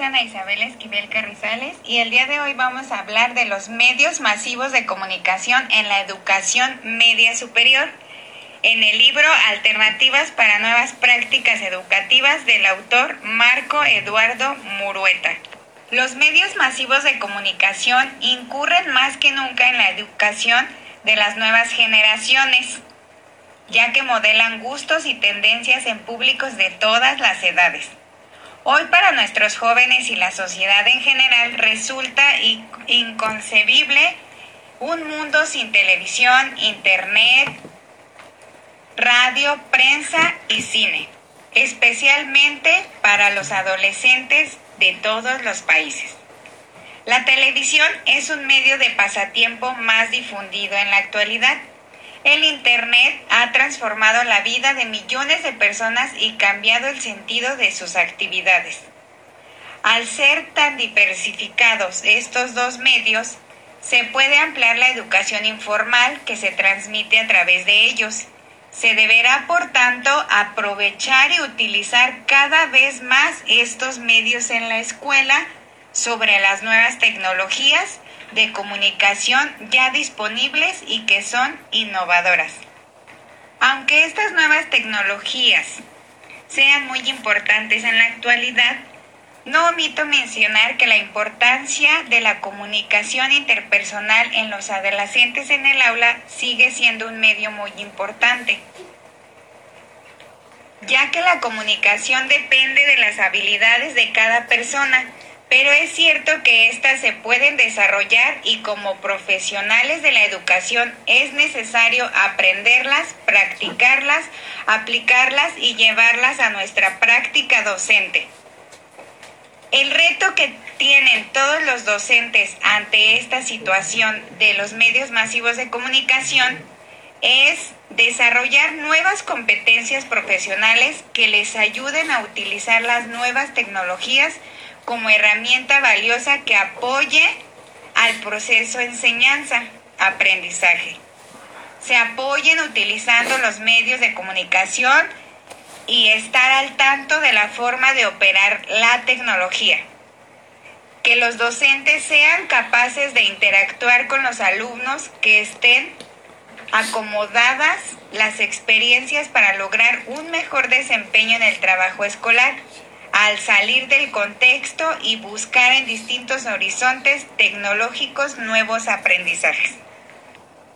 maestra Ana Isabel Esquivel Carrizales y el día de hoy vamos a hablar de los medios masivos de comunicación en la educación media superior en el libro Alternativas para Nuevas Prácticas Educativas del autor Marco Eduardo Murueta. Los medios masivos de comunicación incurren más que nunca en la educación de las nuevas generaciones, ya que modelan gustos y tendencias en públicos de todas las edades. Hoy para nuestros jóvenes y la sociedad en general resulta inconcebible un mundo sin televisión, internet, radio, prensa y cine, especialmente para los adolescentes de todos los países. La televisión es un medio de pasatiempo más difundido en la actualidad. El Internet ha transformado la vida de millones de personas y cambiado el sentido de sus actividades. Al ser tan diversificados estos dos medios, se puede ampliar la educación informal que se transmite a través de ellos se deberá, por tanto, aprovechar y utilizar cada vez más estos medios en la escuela sobre las nuevas tecnologías de comunicación ya disponibles y que son innovadoras. Aunque estas nuevas tecnologías sean muy importantes en la actualidad, no omito mencionar que la importancia de la comunicación interpersonal en los adolescentes en el aula sigue siendo un medio muy importante, ya que la comunicación depende de las habilidades de cada persona, pero es cierto que éstas se pueden desarrollar y como profesionales de la educación es necesario aprenderlas, practicarlas, aplicarlas y llevarlas a nuestra práctica docente. El reto que tienen todos los docentes ante esta situación de los medios masivos de comunicación es desarrollar nuevas competencias profesionales que les ayuden a utilizar las nuevas tecnologías como herramienta valiosa que apoye al proceso enseñanza-aprendizaje. Se apoyen utilizando los medios de comunicación y estar al tanto de la forma de operar la tecnología. Que los docentes sean capaces de interactuar con los alumnos, que estén acomodadas las experiencias para lograr un mejor desempeño en el trabajo escolar, al salir del contexto y buscar en distintos horizontes tecnológicos nuevos aprendizajes.